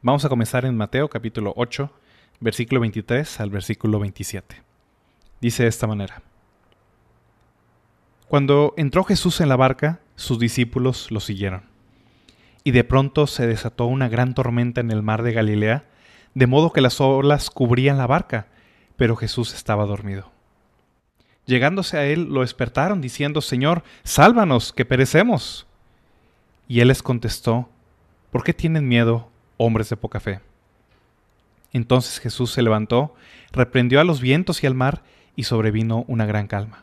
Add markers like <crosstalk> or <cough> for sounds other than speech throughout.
Vamos a comenzar en Mateo capítulo 8, versículo 23 al versículo 27. Dice de esta manera. Cuando entró Jesús en la barca, sus discípulos lo siguieron. Y de pronto se desató una gran tormenta en el mar de Galilea, de modo que las olas cubrían la barca, pero Jesús estaba dormido. Llegándose a él, lo despertaron, diciendo, Señor, sálvanos, que perecemos. Y él les contestó, ¿por qué tienen miedo, hombres de poca fe. Entonces Jesús se levantó, reprendió a los vientos y al mar, y sobrevino una gran calma.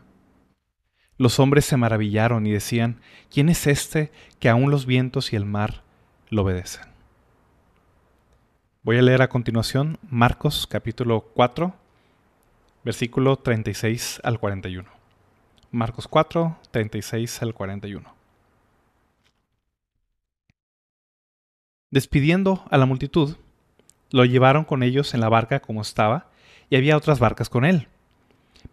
Los hombres se maravillaron y decían, ¿quién es este que aun los vientos y el mar lo obedecen? Voy a leer a continuación Marcos capítulo 4, versículo 36 al 41. Marcos 4, 36 al 41. Despidiendo a la multitud, lo llevaron con ellos en la barca como estaba, y había otras barcas con él.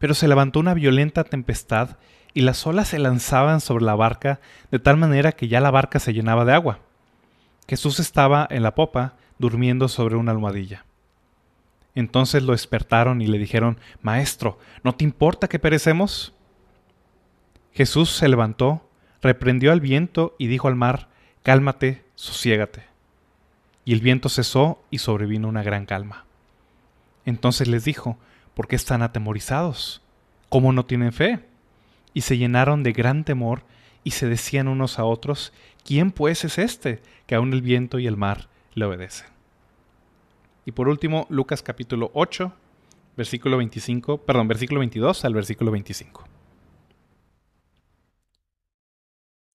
Pero se levantó una violenta tempestad, y las olas se lanzaban sobre la barca de tal manera que ya la barca se llenaba de agua. Jesús estaba en la popa, durmiendo sobre una almohadilla. Entonces lo despertaron y le dijeron, Maestro, ¿no te importa que perecemos? Jesús se levantó, reprendió al viento y dijo al mar, Cálmate, sosiégate y el viento cesó y sobrevino una gran calma. Entonces les dijo, ¿por qué están atemorizados? ¿Cómo no tienen fe? Y se llenaron de gran temor y se decían unos a otros, ¿quién pues es este que aun el viento y el mar le obedecen? Y por último, Lucas capítulo 8, versículo 25, perdón, versículo 22 al versículo 25.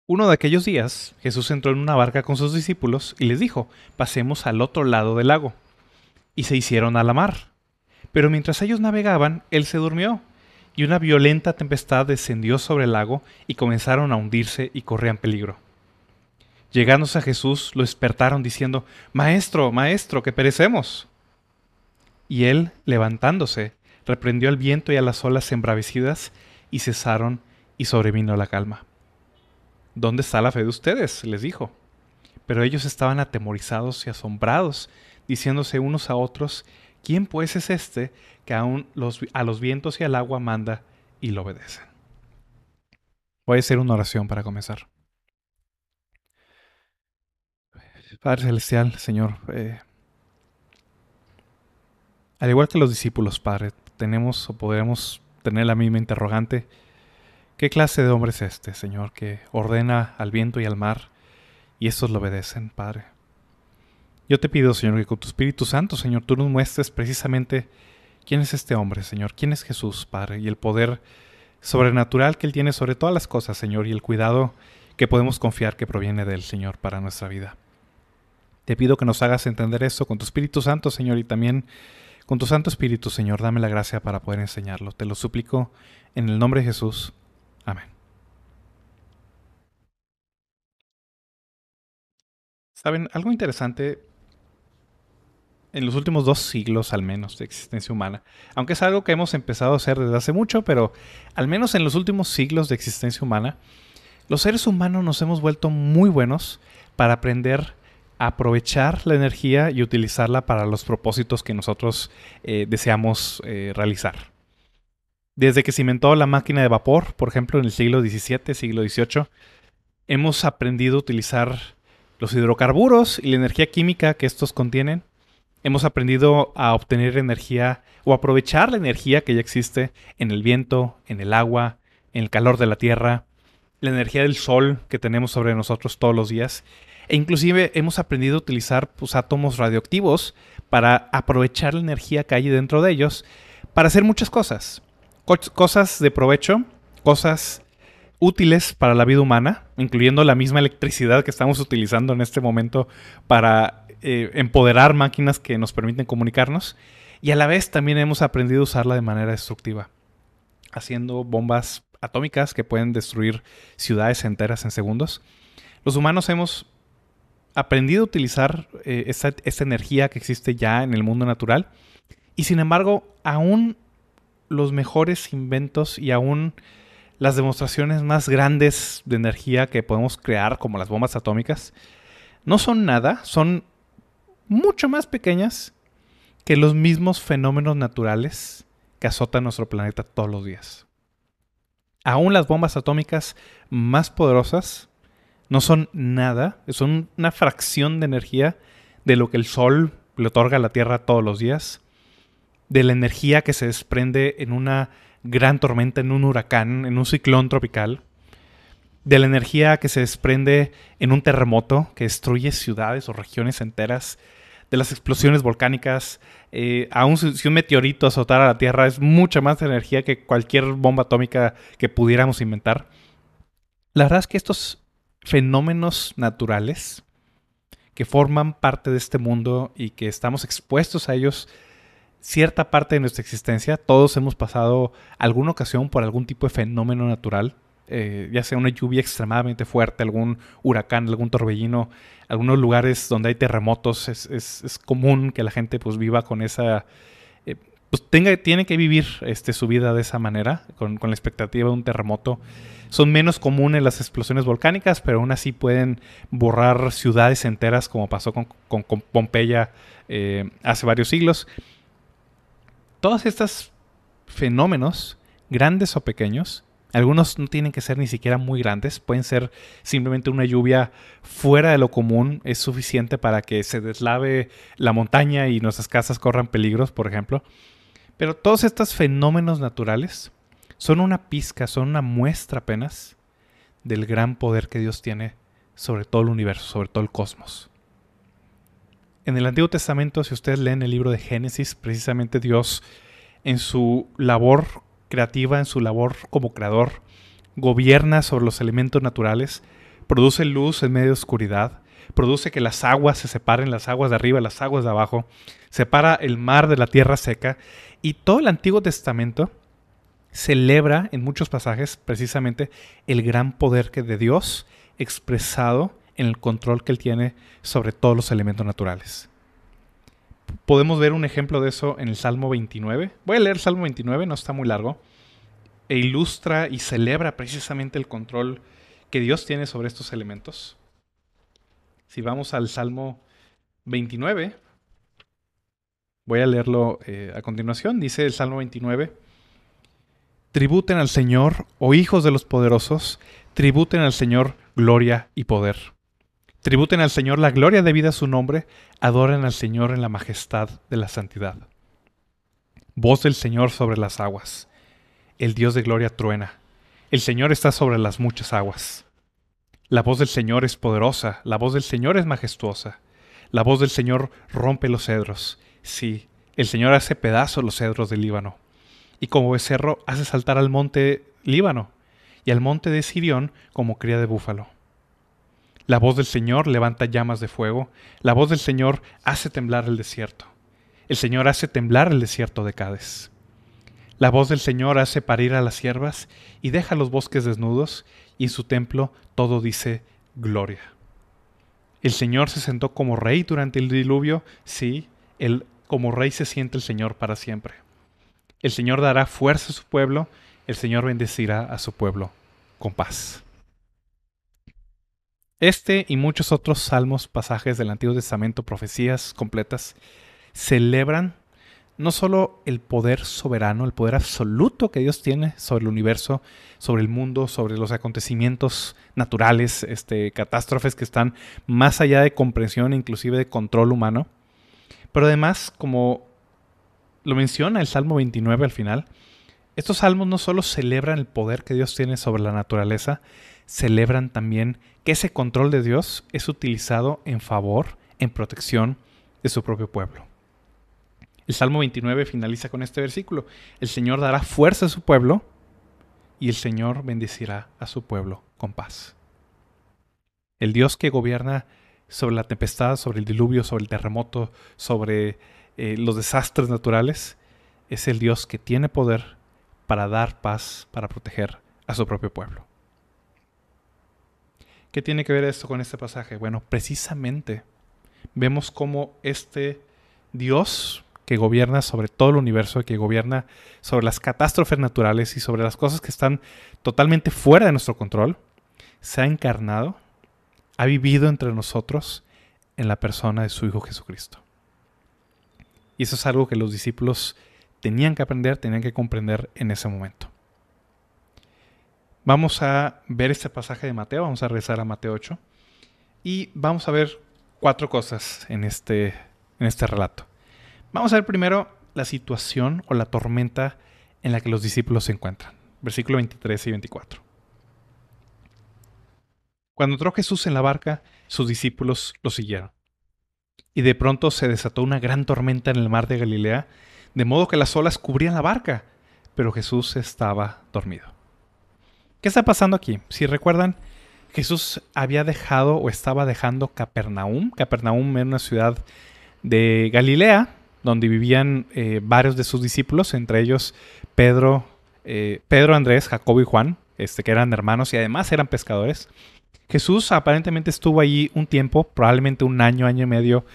Uno de aquellos días, Jesús entró en una barca con sus discípulos y les dijo, pasemos al otro lado del lago. Y se hicieron a la mar. Pero mientras ellos navegaban, él se durmió, y una violenta tempestad descendió sobre el lago y comenzaron a hundirse y corrían peligro. Llegándose a Jesús, lo despertaron diciendo, Maestro, Maestro, que perecemos. Y él, levantándose, reprendió al viento y a las olas embravecidas, y cesaron, y sobrevino la calma. ¿Dónde está la fe de ustedes? les dijo. Pero ellos estaban atemorizados y asombrados, diciéndose unos a otros, ¿quién pues es este que aún a los vientos y al agua manda y lo obedecen? Voy a hacer una oración para comenzar. Padre Celestial, Señor, eh, al igual que los discípulos, Padre, tenemos o podremos tener la misma interrogante ¿Qué clase de hombre es este, Señor, que ordena al viento y al mar y estos lo obedecen, Padre? Yo te pido, Señor, que con tu Espíritu Santo, Señor, tú nos muestres precisamente quién es este hombre, Señor, quién es Jesús, Padre, y el poder sobrenatural que Él tiene sobre todas las cosas, Señor, y el cuidado que podemos confiar que proviene del Señor, para nuestra vida. Te pido que nos hagas entender esto con tu Espíritu Santo, Señor, y también con tu Santo Espíritu, Señor, dame la gracia para poder enseñarlo. Te lo suplico en el nombre de Jesús. Amén. Saben, algo interesante en los últimos dos siglos al menos de existencia humana, aunque es algo que hemos empezado a hacer desde hace mucho, pero al menos en los últimos siglos de existencia humana, los seres humanos nos hemos vuelto muy buenos para aprender a aprovechar la energía y utilizarla para los propósitos que nosotros eh, deseamos eh, realizar. Desde que se inventó la máquina de vapor, por ejemplo, en el siglo XVII, siglo XVIII, hemos aprendido a utilizar los hidrocarburos y la energía química que estos contienen. Hemos aprendido a obtener energía o aprovechar la energía que ya existe en el viento, en el agua, en el calor de la tierra, la energía del sol que tenemos sobre nosotros todos los días. E inclusive hemos aprendido a utilizar pues, átomos radioactivos para aprovechar la energía que hay dentro de ellos para hacer muchas cosas cosas de provecho, cosas útiles para la vida humana, incluyendo la misma electricidad que estamos utilizando en este momento para eh, empoderar máquinas que nos permiten comunicarnos, y a la vez también hemos aprendido a usarla de manera destructiva, haciendo bombas atómicas que pueden destruir ciudades enteras en segundos. Los humanos hemos aprendido a utilizar eh, esta, energía que existe ya en el mundo natural y sin embargo aún los mejores inventos y aún las demostraciones más grandes de energía que podemos crear, como las bombas atómicas, no son nada, son mucho más pequeñas que los mismos fenómenos naturales que azotan nuestro planeta todos los días. Aún las bombas atómicas más poderosas no son nada, son una fracción de energía de lo que el Sol le otorga a la Tierra todos los días, de la energía que se desprende en una gran tormenta, en un huracán, en un ciclón tropical, de la energía que se desprende en un terremoto que destruye ciudades o regiones enteras, de las explosiones volcánicas, eh, aún si un meteorito azotara la Tierra es mucha más energía que cualquier bomba atómica que pudiéramos inventar. La verdad es que estos fenómenos naturales que forman parte de este mundo y que estamos expuestos a ellos cierta parte de nuestra existencia. Todos hemos pasado alguna ocasión por algún tipo de fenómeno natural, eh, ya sea una lluvia extremadamente fuerte, algún huracán, algún torbellino, algunos lugares donde hay terremotos. Es, común que la gente pues viva con esa... Eh, pues tenga, tiene que vivir este, su vida de esa manera, con, con la expectativa de un terremoto. Son menos comunes las explosiones volcánicas, pero aún así pueden borrar ciudades enteras, como pasó con, Pompeya eh, hace varios siglos. Todos estos fenómenos, grandes o pequeños, algunos no tienen que ser ni siquiera muy grandes, pueden ser simplemente una lluvia fuera de lo común, es suficiente para que se deslave la montaña y nuestras casas corran peligros, por ejemplo. Pero todos estos fenómenos naturales son una pizca, son una muestra apenas del gran poder que Dios tiene sobre todo el universo, sobre todo el cosmos. En el Antiguo Testamento, si ustedes leen el libro de Génesis, precisamente Dios en su labor creativa, en su labor como creador, gobierna sobre los elementos naturales, produce luz en medio de oscuridad, produce que las aguas se separen, las aguas de arriba, las aguas de abajo, separa el mar de la tierra seca, y todo el Antiguo Testamento celebra en muchos pasajes precisamente el gran poder que de Dios expresado en el control que él tiene sobre todos los elementos naturales. Podemos ver un ejemplo de eso en el Salmo 29. Voy a leer el Salmo 29, no está muy largo, e ilustra y celebra precisamente el control que Dios tiene sobre estos elementos. Si vamos al Salmo 29, voy a leerlo eh, a continuación, dice el Salmo 29, Tributen al Señor, oh hijos de los poderosos, tributen al Señor gloria y poder. Tributen al Señor la gloria debida a su nombre, adoren al Señor en la majestad de la santidad. Voz del Señor sobre las aguas. El Dios de gloria truena. El Señor está sobre las muchas aguas. La voz del Señor es poderosa, la voz del Señor es majestuosa. La voz del Señor rompe los cedros. Sí, el Señor hace pedazos los cedros del Líbano y como becerro hace saltar al monte Líbano y al monte de Sirión como cría de búfalo. La voz del Señor levanta llamas de fuego, la voz del Señor hace temblar el desierto. El Señor hace temblar el desierto de Cádiz. La voz del Señor hace parir a las siervas y deja los bosques desnudos, y en su templo todo dice gloria. El Señor se sentó como rey durante el diluvio, sí, el, como rey se siente el Señor para siempre. El Señor dará fuerza a su pueblo, el Señor bendecirá a su pueblo con paz. Este y muchos otros salmos, pasajes del Antiguo Testamento, profecías completas, celebran no solo el poder soberano, el poder absoluto que Dios tiene sobre el universo, sobre el mundo, sobre los acontecimientos naturales, este, catástrofes que están más allá de comprensión, inclusive de control humano, pero además como lo menciona el Salmo 29 al final. Estos salmos no solo celebran el poder que Dios tiene sobre la naturaleza, celebran también que ese control de Dios es utilizado en favor, en protección de su propio pueblo. El Salmo 29 finaliza con este versículo. El Señor dará fuerza a su pueblo y el Señor bendecirá a su pueblo con paz. El Dios que gobierna sobre la tempestad, sobre el diluvio, sobre el terremoto, sobre eh, los desastres naturales, es el Dios que tiene poder para dar paz, para proteger a su propio pueblo. ¿Qué tiene que ver esto con este pasaje? Bueno, precisamente vemos cómo este Dios que gobierna sobre todo el universo, que gobierna sobre las catástrofes naturales y sobre las cosas que están totalmente fuera de nuestro control, se ha encarnado, ha vivido entre nosotros en la persona de su Hijo Jesucristo. Y eso es algo que los discípulos tenían que aprender, tenían que comprender en ese momento. Vamos a ver este pasaje de Mateo, vamos a regresar a Mateo 8 y vamos a ver cuatro cosas en este, en este relato. Vamos a ver primero la situación o la tormenta en la que los discípulos se encuentran. Versículo 23 y 24. Cuando entró Jesús en la barca, sus discípulos lo siguieron. Y de pronto se desató una gran tormenta en el mar de Galilea, de modo que las olas cubrían la barca, pero Jesús estaba dormido. ¿Qué está pasando aquí? Si recuerdan, Jesús había dejado o estaba dejando Capernaum. Capernaum era una ciudad de Galilea, donde vivían eh, varios de sus discípulos, entre ellos Pedro, eh, Pedro, Andrés, Jacobo y Juan, este, que eran hermanos y además eran pescadores. Jesús aparentemente estuvo allí un tiempo, probablemente un año, año y medio,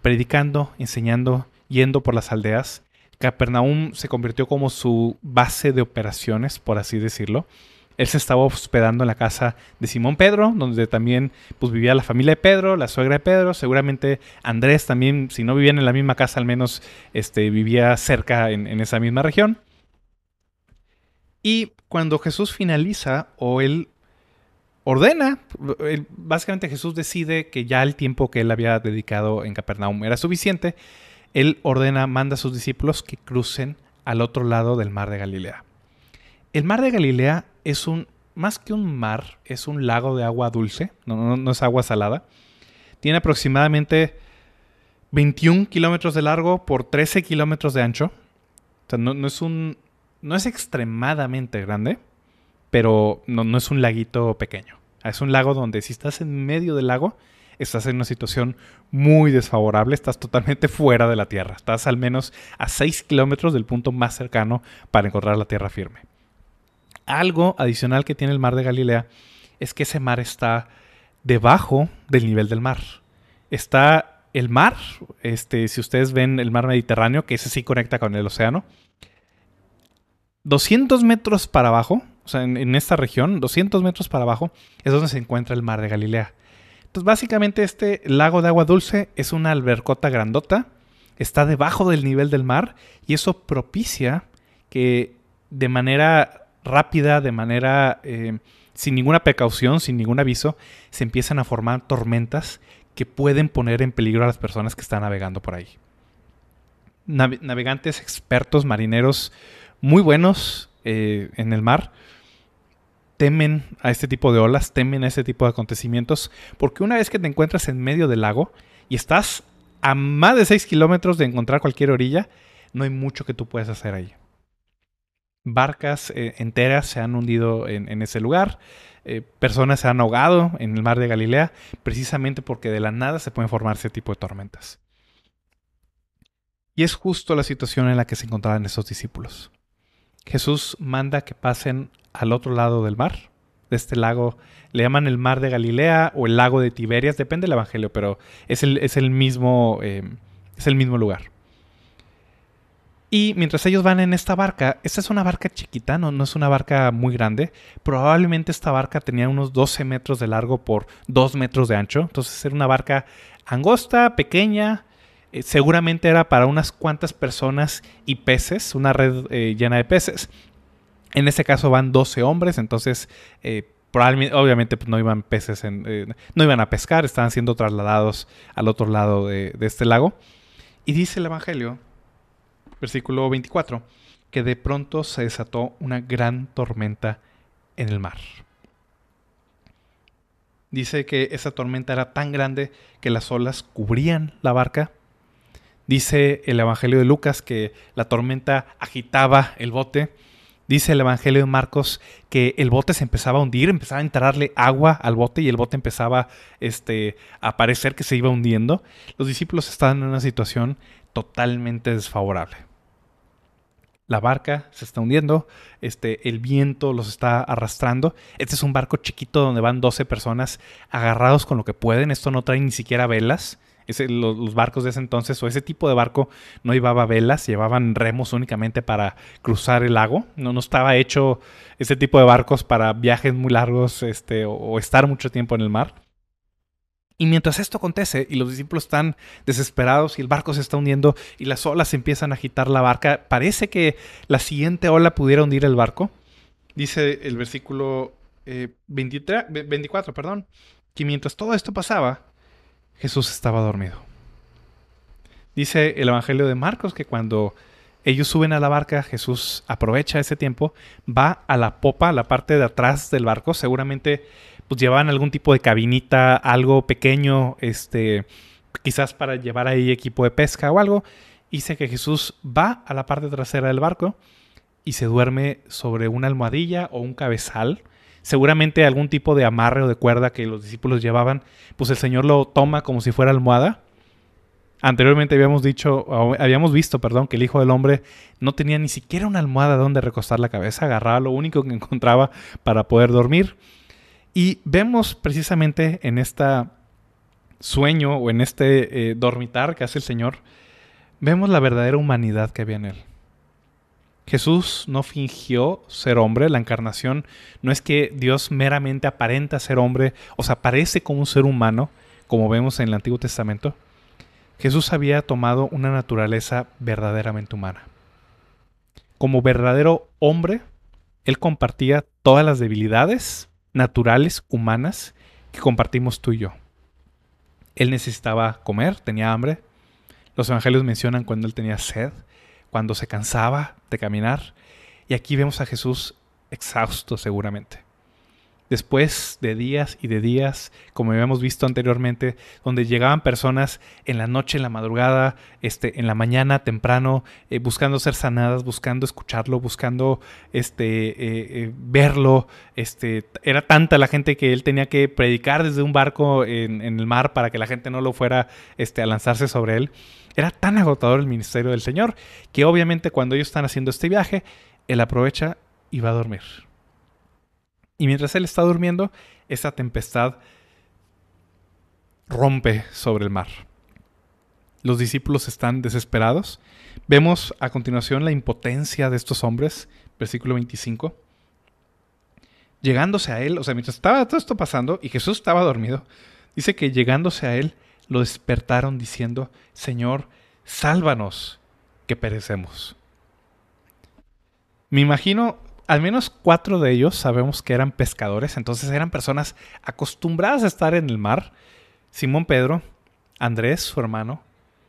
predicando, enseñando, yendo por las aldeas. Capernaum se convirtió como su base de operaciones, por así decirlo. Él se estaba hospedando en la casa de Simón Pedro, donde también pues, vivía la familia de Pedro, la suegra de Pedro. Seguramente Andrés también, si no vivían en la misma casa, al menos este, vivía cerca en, esa misma región. Y cuando Jesús finaliza o él ordena, básicamente Jesús decide que ya el tiempo que él había dedicado en Capernaum era suficiente, él ordena, manda a sus discípulos que crucen al otro lado del mar de Galilea. El mar de Galilea es un, más que un mar, es un lago de agua dulce, no, es agua salada. Tiene aproximadamente 21 kilómetros de largo por 13 kilómetros de ancho. O sea, no, es un, no es extremadamente grande, pero no, no es un laguito pequeño. Es un lago donde si estás en medio del lago, estás en una situación muy desfavorable, estás totalmente <laughs> fuera de la Tierra, estás al menos a 6 kilómetros del punto más cercano para encontrar la Tierra firme. Algo adicional que tiene el mar de Galilea es que ese mar está debajo del nivel del mar. Está el mar, este, si ustedes ven el mar Mediterráneo, que ese sí conecta con el océano, 200 metros para abajo, o sea, en, en, esta región, 200 metros para abajo, es donde se encuentra el mar de Galilea. Entonces, básicamente este lago de agua dulce es una albercota grandota, está debajo del nivel del mar y eso propicia que de manera rápida, de manera eh, sin ninguna precaución, sin ningún aviso, se empiezan a formar tormentas que pueden poner en peligro a las personas que están navegando por ahí. navegantes expertos, marineros muy buenos eh, en el mar, temen a este tipo de olas, temen a este tipo de acontecimientos, porque una vez que te encuentras en medio del lago y estás a más de 6 kilómetros de encontrar cualquier orilla, no hay mucho que tú puedas hacer ahí barcas eh, enteras se han hundido en, ese lugar, eh, personas se han ahogado en el mar de Galilea, precisamente porque de la nada se pueden formar ese tipo de tormentas. Y es justo la situación en la que se encontraban esos discípulos. Jesús manda que pasen al otro lado del mar, de este lago, le llaman el mar de Galilea o el lago de Tiberias, depende del Evangelio, pero es el, es el mismo, eh, es el mismo lugar. Y mientras ellos van en esta barca, esta es una barca chiquita, no, no es una barca muy grande. Probablemente esta barca tenía unos 12 metros de largo por 2 metros de ancho. Entonces era una barca angosta, pequeña. Eh, seguramente era para unas cuantas personas y peces, una red eh, llena de peces. En este caso van 12 hombres, entonces eh, probablemente, obviamente pues, no iban peces, en, no iban a pescar, estaban siendo trasladados al otro lado de este lago. Y dice el Evangelio versículo 24, que de pronto se desató una gran tormenta en el mar. Dice que esa tormenta era tan grande que las olas cubrían la barca. Dice el Evangelio de Lucas que la tormenta agitaba el bote, Dice el Evangelio de Marcos que el bote se empezaba a hundir, empezaba a entrarle agua al bote y el bote empezaba este, a parecer que se iba hundiendo. Los discípulos estaban en una situación totalmente desfavorable. La barca se está hundiendo, este, el viento los está arrastrando. Este es un barco chiquito donde van 12 personas agarrados con lo que pueden. Esto no trae ni siquiera velas los, barcos de ese entonces o ese tipo de barco no llevaba velas, llevaban remos únicamente para cruzar el lago. No, no estaba hecho ese tipo de barcos para viajes muy largos este, o, estar mucho tiempo en el mar. Y mientras esto acontece y los discípulos están desesperados y el barco se está hundiendo y las olas empiezan a agitar la barca, parece que la siguiente ola pudiera hundir el barco. Dice el versículo 23, eh, 24, perdón, que mientras todo esto pasaba, Jesús estaba dormido. Dice el Evangelio de Marcos que cuando ellos suben a la barca, Jesús aprovecha ese tiempo, va a la popa, a la parte de atrás del barco, seguramente pues llevaban algún tipo de cabinita, algo pequeño, este, quizás para llevar ahí equipo de pesca o algo. Dice que Jesús va a la parte trasera del barco y se duerme sobre una almohadilla o un cabezal seguramente algún tipo de amarre o de cuerda que los discípulos llevaban, pues el Señor lo toma como si fuera almohada. Anteriormente habíamos dicho, habíamos visto, perdón, que el Hijo del Hombre no tenía ni siquiera una almohada donde recostar la cabeza, agarraba lo único que <laughs> encontraba para poder dormir. Y vemos precisamente en este sueño o en este eh, dormitar que hace el Señor, vemos la verdadera humanidad que había en él. Jesús no fingió ser hombre, la encarnación no es que Dios meramente aparenta ser hombre, o sea, aparece como un ser humano, como vemos en el Antiguo Testamento. Jesús había tomado una naturaleza verdaderamente humana. Como verdadero hombre, él compartía todas las debilidades naturales, humanas, que compartimos tú y yo. Él necesitaba comer, tenía hambre. Los evangelios mencionan cuando él tenía sed cuando se cansaba de caminar. Y aquí vemos a Jesús exhausto seguramente. Después de días y de días, como habíamos visto anteriormente, donde llegaban personas en la noche, en la madrugada, este, en la mañana, temprano, eh, buscando ser sanadas, buscando escucharlo, buscando este, eh, eh, verlo. Este, era tanta la gente que él tenía que predicar desde un barco en, en, el mar para que la gente no lo fuera este, a lanzarse sobre él. Era tan agotador el ministerio del Señor que obviamente cuando ellos están haciendo este viaje, Él aprovecha y va a dormir. Y mientras Él está durmiendo, esa tempestad rompe sobre el mar. Los discípulos están desesperados. Vemos a continuación la impotencia de estos hombres, versículo 25. Llegándose a él, o sea, mientras estaba todo esto pasando y Jesús estaba dormido, dice que llegándose a él, lo despertaron diciendo, Señor, sálvanos, que perecemos. Me imagino, al menos cuatro de ellos sabemos que eran pescadores, entonces eran personas acostumbradas a estar en el mar. Simón Pedro, Andrés, su hermano,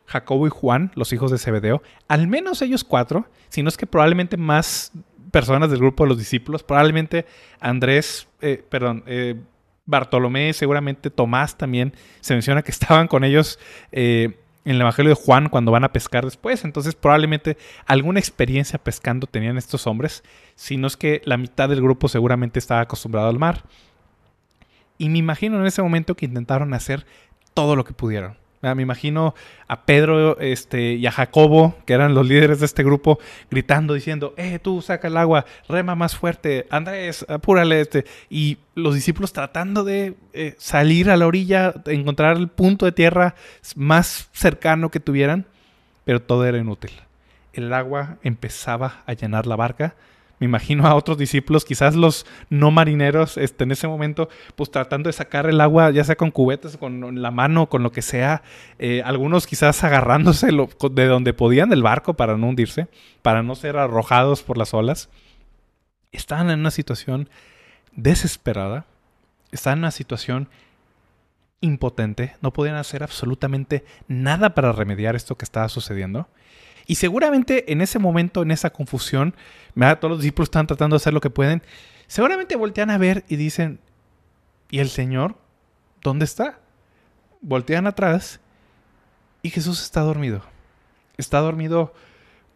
Jacobo y Juan, los hijos de Zebedeo, al menos ellos cuatro, si no es que probablemente más personas del grupo de los discípulos, probablemente Andrés, eh, perdón, eh, Bartolomé, seguramente Tomás también, se menciona que estaban con ellos eh, en el Evangelio de Juan cuando van a pescar después. Entonces probablemente alguna experiencia pescando tenían estos hombres, si no es que la mitad del grupo seguramente estaba acostumbrado al mar. Y me imagino en ese momento que intentaron hacer todo lo que pudieron. Me imagino a Pedro este, y a Jacobo, que eran los líderes de este grupo, gritando, diciendo, eh, tú saca el agua, rema más fuerte, Andrés, apúrale. Este. Y los discípulos tratando de eh, salir a la orilla, encontrar el punto de tierra más cercano que tuvieran, pero todo era inútil. El agua empezaba a llenar la barca me imagino a otros discípulos, quizás los no marineros, este, en ese momento, pues tratando de sacar el agua, ya sea con cubetas, con la mano, con lo que sea. Eh, algunos quizás agarrándose de donde podían del barco para no hundirse, para no ser arrojados por las olas. Estaban en una situación desesperada, estaban en una situación impotente, no podían hacer absolutamente nada para remediar esto que estaba sucediendo. Y seguramente en ese momento, en esa confusión, todos los discípulos están tratando de hacer lo que pueden. Seguramente voltean a ver y dicen, ¿y el Señor? ¿Dónde está? Voltean atrás y Jesús está dormido. Está dormido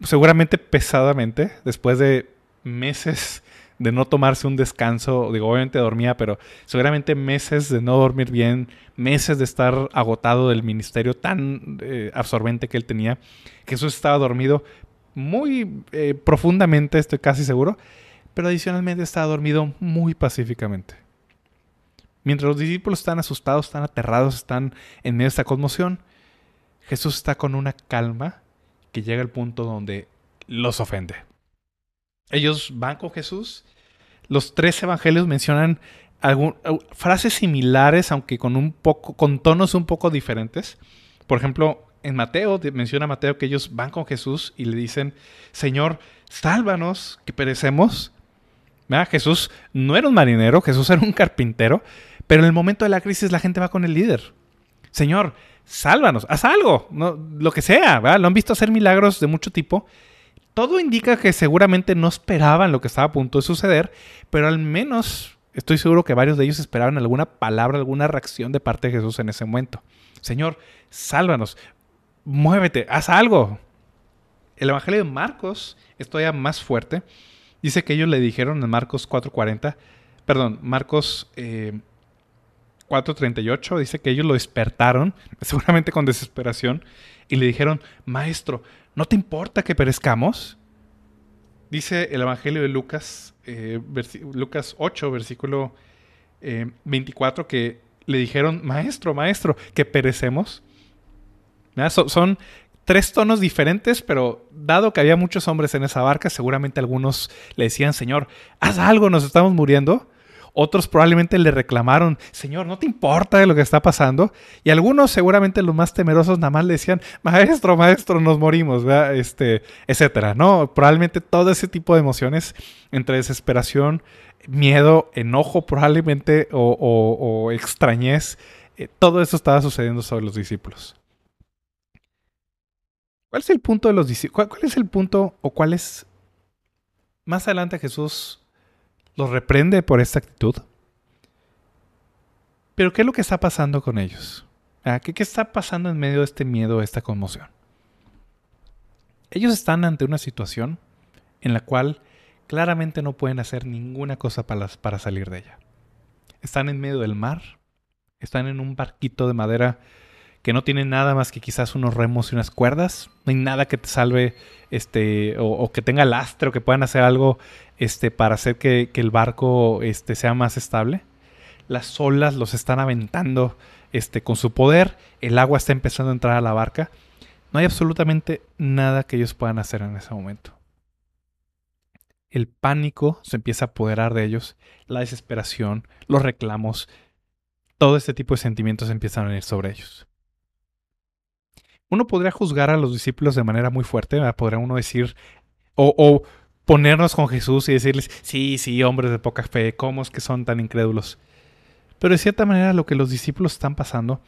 seguramente pesadamente después de meses de no tomarse un descanso. Digo, obviamente dormía, pero seguramente meses de no dormir bien, meses de estar agotado del ministerio tan eh, absorbente que él tenía. Jesús estaba dormido muy eh, profundamente, estoy casi seguro, pero adicionalmente estaba dormido muy pacíficamente. Mientras los discípulos están asustados, están aterrados, están en medio de esta conmoción, Jesús está con una calma que llega al punto donde los ofende. Ellos van con Jesús. Los tres evangelios mencionan frases similares, aunque con un poco, con tonos un poco diferentes. Por ejemplo, en Mateo, menciona Mateo que ellos van con Jesús y le dicen, Señor, sálvanos, que perecemos. Jesús no era un marinero, Jesús era un carpintero, pero en el momento de la crisis la gente va con el líder. Señor, sálvanos, haz algo, no, lo que sea, Lo han visto hacer milagros de mucho tipo todo indica que seguramente no esperaban lo que estaba a punto de suceder, pero al menos estoy seguro que varios de ellos esperaban alguna palabra, alguna reacción de parte de Jesús en ese momento. Señor, sálvanos, muévete, haz algo. El Evangelio de Marcos es todavía más fuerte. Dice que ellos le dijeron en Marcos 4:40, perdón, Marcos 4:38, eh, dice que ellos lo despertaron, <laughs> seguramente con desesperación, y le dijeron, Maestro, ¿no te importa que perezcamos? Dice el Evangelio de Lucas, eh, Lucas 8, versículo 24, eh, que le dijeron, maestro, maestro, que perecemos. son tres tonos diferentes, pero dado que había muchos hombres en esa barca, seguramente algunos le decían, Señor, haz algo, nos estamos muriendo. Otros probablemente le reclamaron, Señor, ¿no te importa de lo que está pasando? Y algunos, seguramente los más temerosos, nada más le decían, Maestro, maestro, nos morimos, Este, etcétera, ¿no? Probablemente todo ese tipo de emociones entre desesperación, miedo, enojo, probablemente, o, extrañez, eh, todo eso estaba sucediendo sobre los discípulos. ¿Cuál es el punto de los discípulos? ¿Cuál es el punto o cuál es... Más adelante Jesús los reprende por esta actitud. Pero ¿qué es lo que está pasando con ellos? Ah, ¿Qué, ¿Qué, está pasando en medio de este miedo, esta conmoción? Ellos están ante una situación en la cual claramente no pueden hacer ninguna cosa para, para salir de ella. Están en medio del mar, están en un barquito de madera que no tiene nada más que quizás unos remos y unas cuerdas. No hay nada que te salve este, o, que tenga lastre o que puedan hacer algo este, para hacer que, el barco este, sea más estable. Las olas los están aventando este, con su poder. El agua está empezando a entrar a la barca. No hay absolutamente nada que ellos puedan hacer en ese momento. El pánico se empieza a apoderar de ellos, la desesperación, los reclamos, todo este tipo de sentimientos empiezan a venir sobre ellos uno podría juzgar a los discípulos de manera muy fuerte, podría uno decir, o, ponernos con Jesús y decirles, sí, sí, hombres de poca fe, ¿cómo es que son tan incrédulos? Pero de cierta manera lo que los discípulos están pasando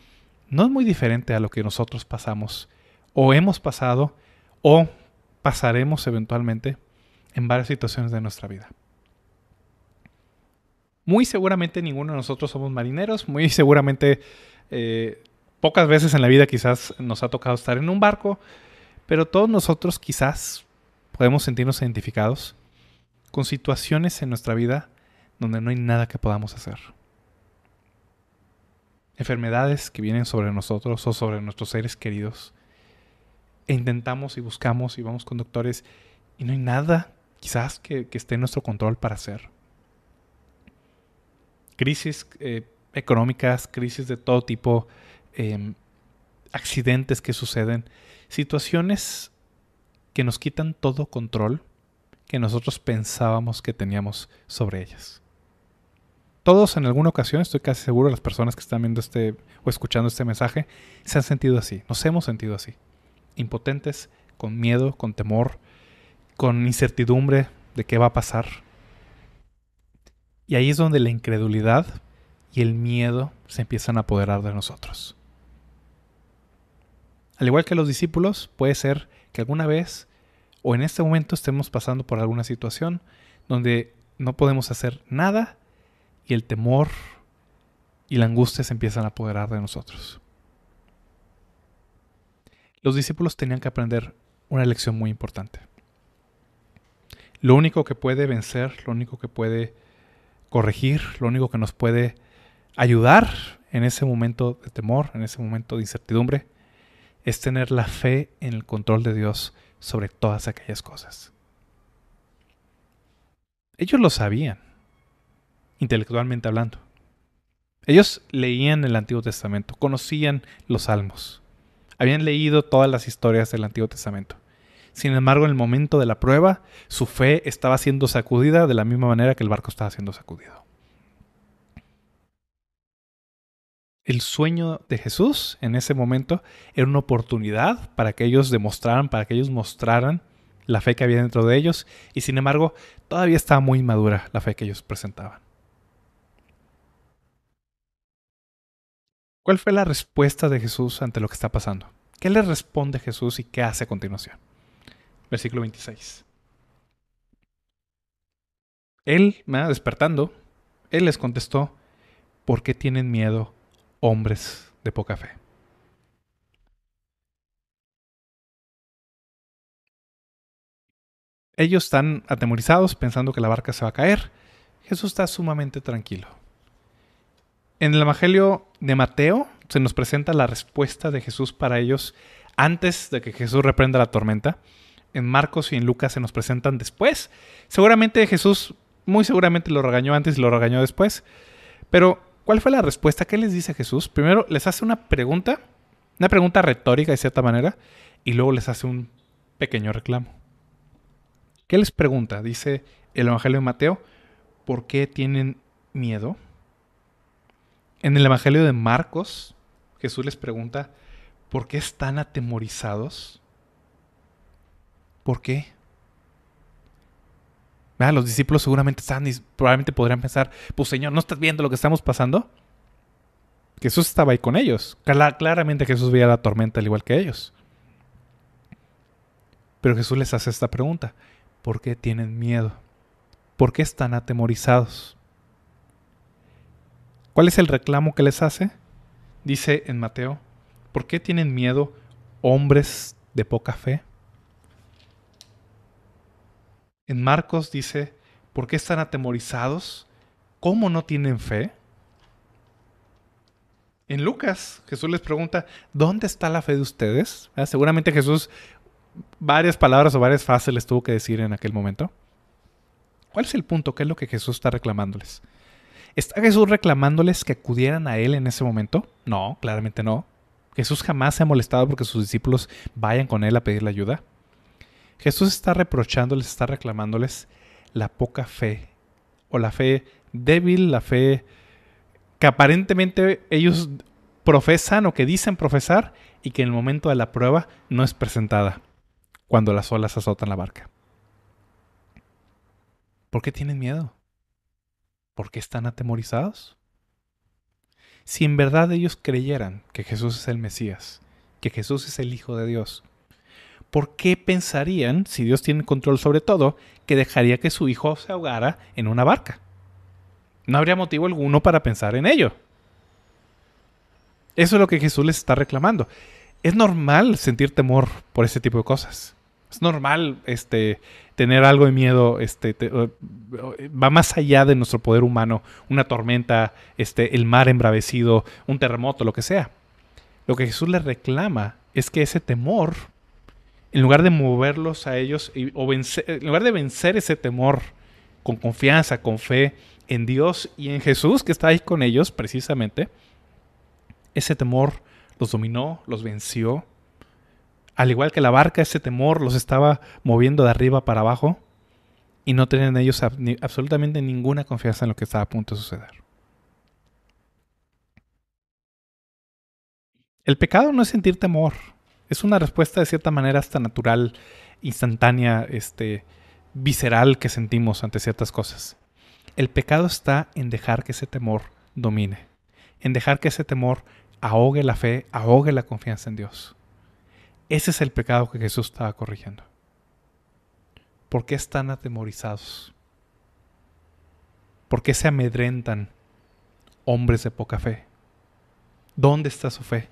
no es muy diferente a lo que nosotros pasamos, o hemos pasado, o pasaremos eventualmente en varias situaciones de nuestra vida. Muy seguramente ninguno de nosotros somos marineros, muy seguramente eh, Pocas veces en la vida quizás nos ha tocado estar en un barco, pero todos nosotros quizás podemos sentirnos identificados con situaciones en nuestra vida donde no hay nada que podamos hacer. Enfermedades que vienen sobre nosotros o sobre nuestros seres queridos. E intentamos y buscamos y vamos con doctores y no hay nada quizás que, esté en nuestro control para hacer. Crisis eh, económicas, crisis de todo tipo, Em, accidentes que suceden, situaciones que nos quitan todo control que nosotros pensábamos que teníamos sobre ellas. Todos en alguna ocasión, estoy casi seguro, las personas que están viendo este o escuchando este mensaje, se han sentido así, nos hemos sentido así, impotentes, con miedo, con temor, con incertidumbre de qué va a pasar. Y ahí es donde la incredulidad y el miedo se empiezan a apoderar de nosotros. Al igual que los discípulos, puede ser que alguna vez o en este momento estemos pasando por alguna situación donde no podemos hacer nada y el temor y la angustia se empiezan a apoderar de nosotros. Los discípulos tenían que aprender una lección muy importante. Lo único que puede vencer, lo único que puede corregir, lo único que nos puede ayudar en ese momento de temor, en ese momento de incertidumbre, es tener la fe en el control de Dios sobre todas aquellas cosas. Ellos lo sabían, intelectualmente hablando. Ellos leían el Antiguo Testamento, conocían los salmos, habían leído todas las historias del Antiguo Testamento. Sin embargo, en el momento de la prueba, su fe estaba siendo sacudida de la misma manera que el barco estaba siendo sacudido. El sueño de Jesús en ese momento era una oportunidad para que ellos demostraran, para que ellos mostraran la fe que había dentro de ellos, y sin embargo, todavía estaba muy madura la fe que ellos presentaban. ¿Cuál fue la respuesta de Jesús ante lo que está pasando? ¿Qué le responde Jesús y qué hace a continuación? versículo 26. Él, despertando, él les contestó, ¿por qué tienen miedo hombres de poca fe? Ellos están atemorizados pensando que la barca se va a caer. Jesús está sumamente tranquilo. En el Evangelio de Mateo se nos presenta la respuesta de Jesús para ellos antes de que Jesús reprenda la tormenta en Marcos y en Lucas se nos presentan después. Seguramente Jesús, muy seguramente lo regañó antes y lo regañó después. Pero, ¿cuál fue la respuesta? ¿Qué les dice Jesús? Primero les hace una pregunta, una pregunta retórica de cierta manera, y luego les hace un pequeño reclamo. ¿Qué les pregunta? Dice el Evangelio de Mateo, ¿por qué tienen miedo? En el Evangelio de Marcos, Jesús les pregunta, ¿por qué están atemorizados? ¿Por qué? Los discípulos seguramente están y probablemente podrían pensar, pues Señor, ¿no estás viendo lo que estamos pasando? Jesús estaba ahí con ellos. claramente Jesús veía la tormenta al igual que ellos. Pero Jesús les hace esta pregunta. ¿Por qué tienen miedo? ¿Por qué están atemorizados? ¿Cuál es el reclamo que les hace? Dice en Mateo, ¿por qué tienen miedo hombres de poca fe? En Marcos dice, ¿por qué están atemorizados? ¿Cómo no tienen fe? En Lucas, Jesús les pregunta, ¿dónde está la fe de ustedes? Ah, seguramente Jesús varias palabras o varias frases les tuvo que decir en aquel momento. ¿Cuál es el punto? ¿Qué es lo que Jesús está reclamándoles? ¿Está Jesús reclamándoles que acudieran a Él en ese momento? No, claramente no. Jesús jamás se ha molestado porque sus discípulos vayan con Él a pedirle ayuda. Jesús está reprochándoles, está reclamándoles la poca fe o la fe débil, la fe que aparentemente ellos profesan o que dicen profesar y que en el momento de la prueba no es presentada cuando las olas azotan la barca. ¿Por qué tienen miedo? ¿Por qué están atemorizados? Si en verdad ellos creyeran que Jesús es el Mesías, que Jesús es el Hijo de Dios, ¿por qué pensarían, si Dios tiene control sobre todo, que dejaría que su hijo se ahogara en una barca? No habría motivo alguno para pensar en ello. Eso es lo que Jesús les está reclamando. Es normal sentir temor por ese tipo de cosas. Es normal este, tener algo de miedo, este, va más allá de nuestro poder humano, una tormenta, este, el mar embravecido, un terremoto, lo que sea. Lo que Jesús les reclama es que ese temor en lugar de moverlos a ellos, o vencer, en lugar de vencer ese temor con confianza, con fe en Dios y en Jesús que está ahí con ellos precisamente, ese temor los dominó, los venció. Al igual que la barca, ese temor los estaba moviendo de arriba para abajo y no tenían ellos absolutamente ninguna confianza en lo que estaba a punto de suceder. El pecado no es sentir temor, es una respuesta de cierta manera hasta natural, instantánea, este, visceral que sentimos ante ciertas cosas. El pecado está en dejar que ese temor domine, en dejar que ese temor ahogue la fe, ahogue la confianza en Dios. Ese es el pecado que Jesús estaba corrigiendo. ¿Por qué están atemorizados? ¿Por qué se amedrentan hombres de poca fe? ¿Dónde está su fe?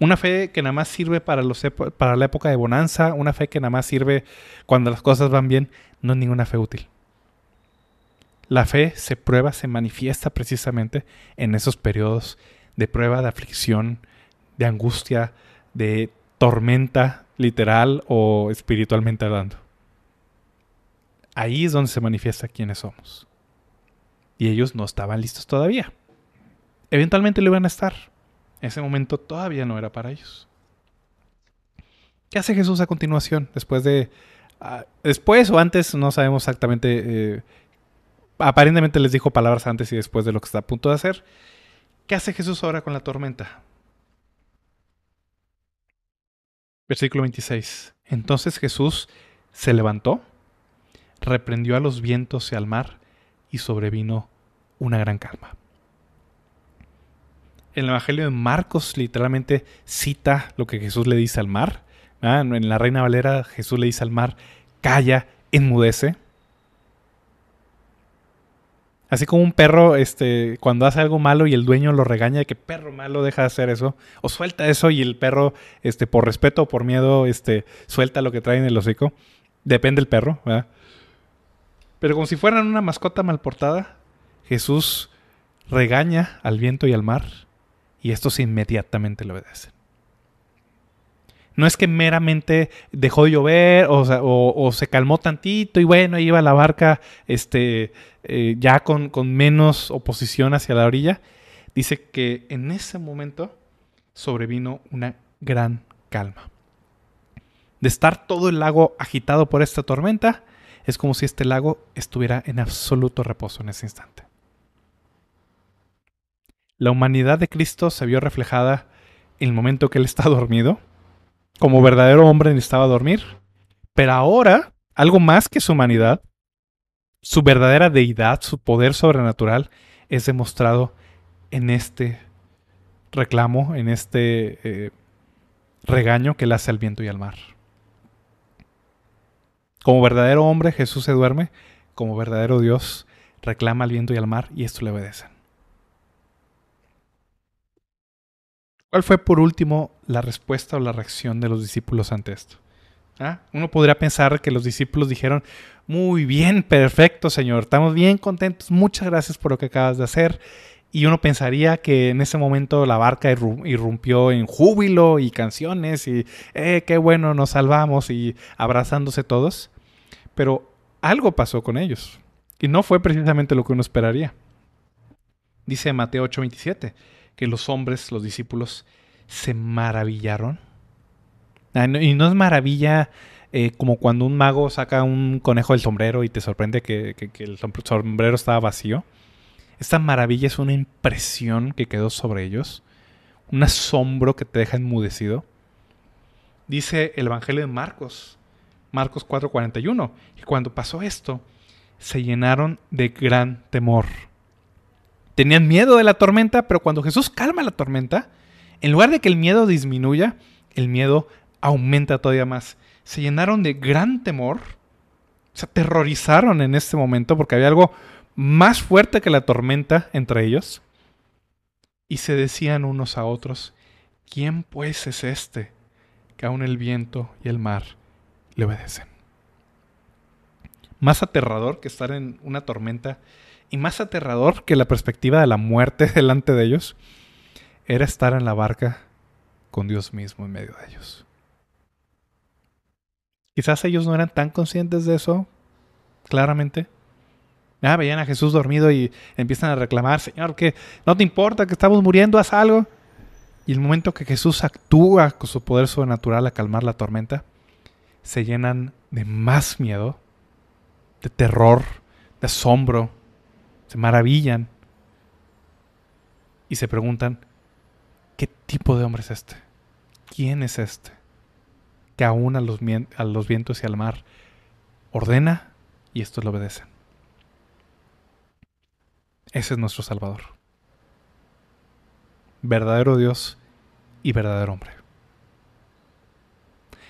Una fe que nada más sirve para, los para la época de bonanza, una fe que nada más sirve cuando las cosas van bien, no es ninguna fe útil. La fe se prueba, se manifiesta precisamente en esos periodos de prueba, de aflicción, de angustia, de tormenta literal o espiritualmente hablando. Ahí es donde se manifiesta quiénes somos. Y ellos no estaban listos todavía. Eventualmente lo iban a estar. Ese momento todavía no era para ellos. ¿Qué hace Jesús a continuación? Después de... Ah, después o antes, no sabemos exactamente. Eh, aparentemente les dijo palabras antes y después de lo que está a punto de hacer. ¿Qué hace Jesús ahora con la tormenta? Versículo 26. Entonces Jesús se levantó, reprendió a los vientos y al mar, y sobrevino una gran calma. El Evangelio de Marcos literalmente cita lo que Jesús le dice al mar. En la Reina Valera Jesús le dice al mar, calla, enmudece. Así como un perro, este, cuando hace algo malo y el dueño lo regaña de que perro malo deja de hacer eso, o suelta eso y el perro, este, por respeto o por miedo, este, suelta lo que trae en el hocico. Depende del perro, ¿verdad? Pero como si fueran una mascota mal portada, Jesús regaña al viento y al mar y estos inmediatamente le obedecen. No es que meramente dejó de llover o, se calmó tantito y bueno, iba la barca este, eh, ya con menos oposición hacia la orilla. Dice que en ese momento sobrevino una gran calma. De estar todo el lago agitado por esta tormenta, es como si este lago estuviera en absoluto reposo en ese instante. La humanidad de Cristo se vio reflejada en el momento que Él está dormido como verdadero hombre necesitaba dormir. Pero ahora, algo más que su humanidad, su verdadera deidad, su poder sobrenatural, es demostrado en este reclamo, en este eh, regaño que le hace al viento y al mar. Como verdadero hombre, Jesús se duerme, como verdadero Dios, reclama al viento y al mar y esto le obedecen. ¿Cuál fue por último la respuesta o la reacción de los discípulos ante esto? ¿Ah? Uno podría pensar que los discípulos dijeron, muy bien, perfecto Señor, estamos bien contentos, muchas gracias por lo que acabas de hacer. Y uno pensaría que en ese momento la barca irrumpió en júbilo y canciones y, eh, qué bueno, nos salvamos y abrazándose todos. Pero algo pasó con ellos. Y no fue precisamente lo que uno esperaría. Dice Mateo 8:27 que los hombres, los discípulos, se maravillaron. Ah, y no es maravilla eh, como cuando un mago saca un conejo del sombrero y te sorprende que, el sombrero estaba vacío. Esta maravilla es una impresión que quedó sobre ellos, un asombro que te deja enmudecido. Dice el Evangelio de Marcos, Marcos 4:41, y cuando pasó esto, se llenaron de gran temor tenían miedo de la tormenta, pero cuando Jesús calma la tormenta, en lugar de que el miedo disminuya, el miedo aumenta todavía más. Se llenaron de gran temor, se aterrorizaron en este momento porque había algo más fuerte que la tormenta entre ellos. Y se decían unos a otros, ¿quién pues es este que aún el viento y el mar le obedecen? Más aterrador que estar en una tormenta y más aterrador que la perspectiva de la muerte <laughs> delante de ellos era estar en la barca con Dios mismo en medio de ellos. Quizás ellos no eran tan conscientes de eso, claramente. Ah, veían a Jesús dormido y empiezan a reclamar, Señor, que no te importa que estamos muriendo, haz algo. Y el momento que Jesús actúa con su poder sobrenatural a calmar la tormenta, se llenan de más miedo, de terror, de asombro, se maravillan y se preguntan, ¿qué tipo de hombre es este? ¿Quién es este? Que aún a los, vientos y al mar ordena y estos lo obedecen. Ese es nuestro Salvador. Verdadero Dios y verdadero hombre.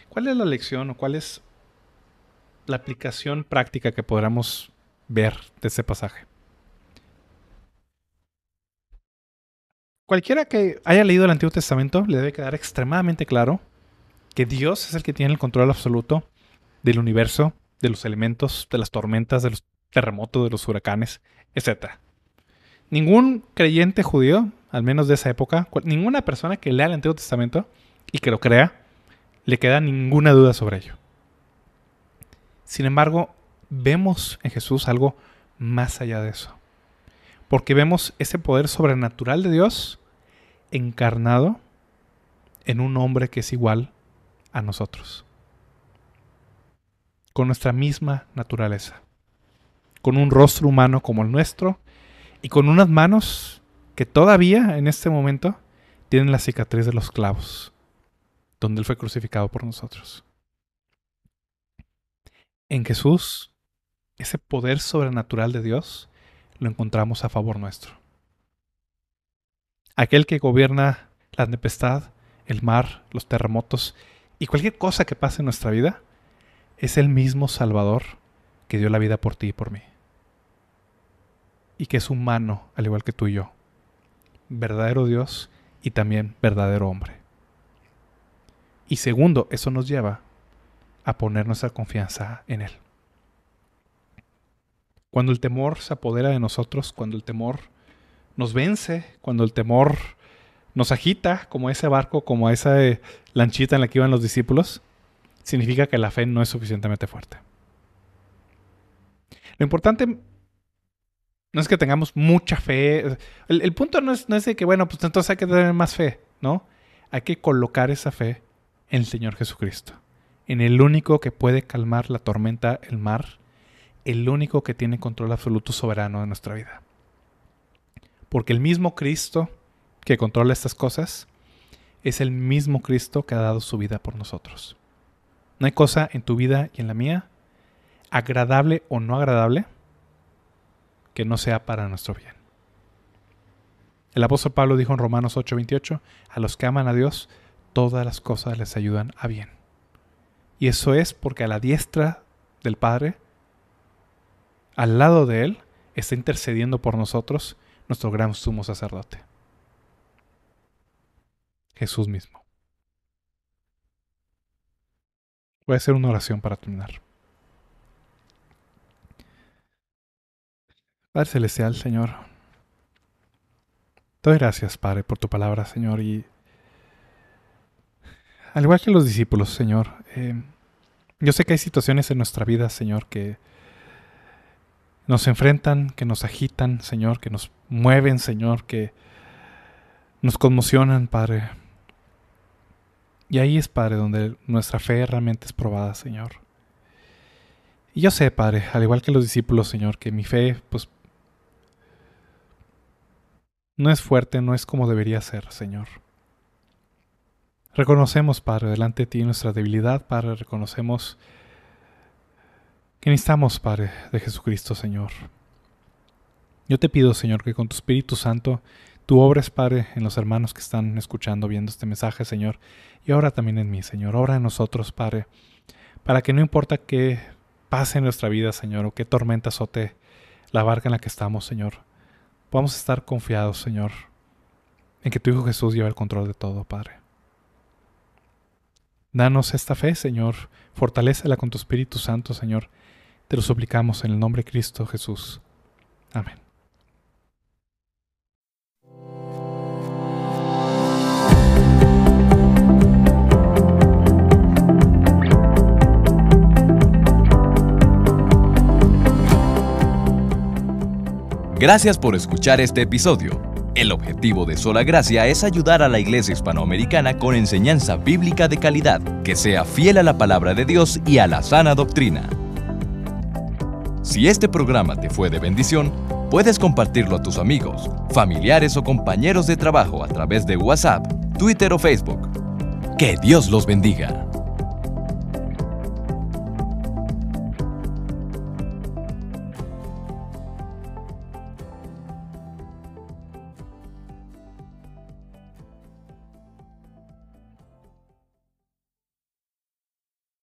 ¿Cuál es la lección o cuál es la aplicación práctica que podamos ver de ese pasaje? Cualquiera que haya leído el Antiguo Testamento le debe quedar extremadamente claro que Dios es el que tiene el control absoluto del universo, de los elementos, de las tormentas, de los terremotos, de los huracanes, etc. Ningún creyente judío, al menos de esa época, ninguna persona que lea el Antiguo Testamento y que lo crea, le queda ninguna duda sobre ello. Sin embargo, vemos en Jesús algo más allá de eso. Porque vemos ese poder sobrenatural de Dios encarnado en un hombre que es igual a nosotros. Con nuestra misma naturaleza. Con un rostro humano como el nuestro y con unas manos que todavía en este momento tienen la cicatriz de los clavos, donde Él fue crucificado por nosotros. En Jesús, ese poder sobrenatural de Dios lo encontramos a favor nuestro. Aquel que gobierna la tempestad, el mar, los terremotos y cualquier cosa que pase en nuestra vida, es el mismo Salvador que dio la vida por ti y por mí. Y que es humano, al igual que tú y yo. Verdadero Dios y también verdadero hombre. Y segundo, eso nos lleva a poner nuestra confianza en Él. Cuando el temor se apodera de nosotros, cuando el temor nos vence, cuando el temor nos agita, como ese barco, como esa lanchita en la que iban los discípulos, significa que la fe no es suficientemente fuerte. Lo importante no es que tengamos mucha fe. El, punto no es, no es de que, bueno, pues entonces hay que tener más fe, ¿no? Hay que colocar esa fe en el Señor Jesucristo en el único que puede calmar la tormenta, el mar, el único que tiene control absoluto soberano de nuestra vida. Porque el mismo Cristo que controla estas cosas es el mismo Cristo que ha dado su vida por nosotros. No hay cosa en tu vida y en la mía, agradable o no agradable, que no sea para nuestro bien. El apóstol Pablo dijo en Romanos 8:28, a los que aman a Dios, todas las cosas les ayudan a bien. Y eso es porque a la diestra del Padre, al lado de Él, está intercediendo por nosotros nuestro gran sumo sacerdote. Jesús mismo. Voy a hacer una oración para terminar. Padre Celestial, Señor, te doy gracias, Padre, por tu palabra, Señor, y al igual que los discípulos, Señor, eh, yo sé que hay situaciones en nuestra vida, Señor, que nos enfrentan, que nos agitan, Señor, que nos mueven, Señor, que nos conmocionan, Padre. Y ahí es, Padre, donde nuestra fe realmente es probada, Señor. Y yo sé, Padre, al igual que los discípulos, Señor, que mi fe, pues, no es fuerte, no es como debería ser, Señor. Reconocemos, Padre, delante de ti nuestra debilidad, Padre, reconocemos que necesitamos, Padre, de Jesucristo, Señor. Yo te pido, Señor, que con tu Espíritu Santo tú obres, Padre, en los hermanos que están escuchando, viendo este mensaje, Señor, y ahora también en mí, Señor. Obra en nosotros, Padre, para que no importa qué pase en nuestra vida, Señor, o qué tormenta azote la barca en la que estamos, Señor, podamos estar confiados, Señor, en que tu Hijo Jesús lleva el control de todo, Padre. Danos esta fe, Señor. Fortalécela con tu Espíritu Santo, Señor. Te lo suplicamos en el nombre de Cristo Jesús. Amén. Gracias por escuchar este episodio. El objetivo de Sola Gracia es ayudar a la iglesia hispanoamericana con enseñanza bíblica de calidad, que sea fiel a la palabra de Dios y a la sana doctrina. Si este programa te fue de bendición, puedes compartirlo a tus amigos, familiares o compañeros de trabajo a través de WhatsApp, Twitter o Facebook. Que Dios los bendiga.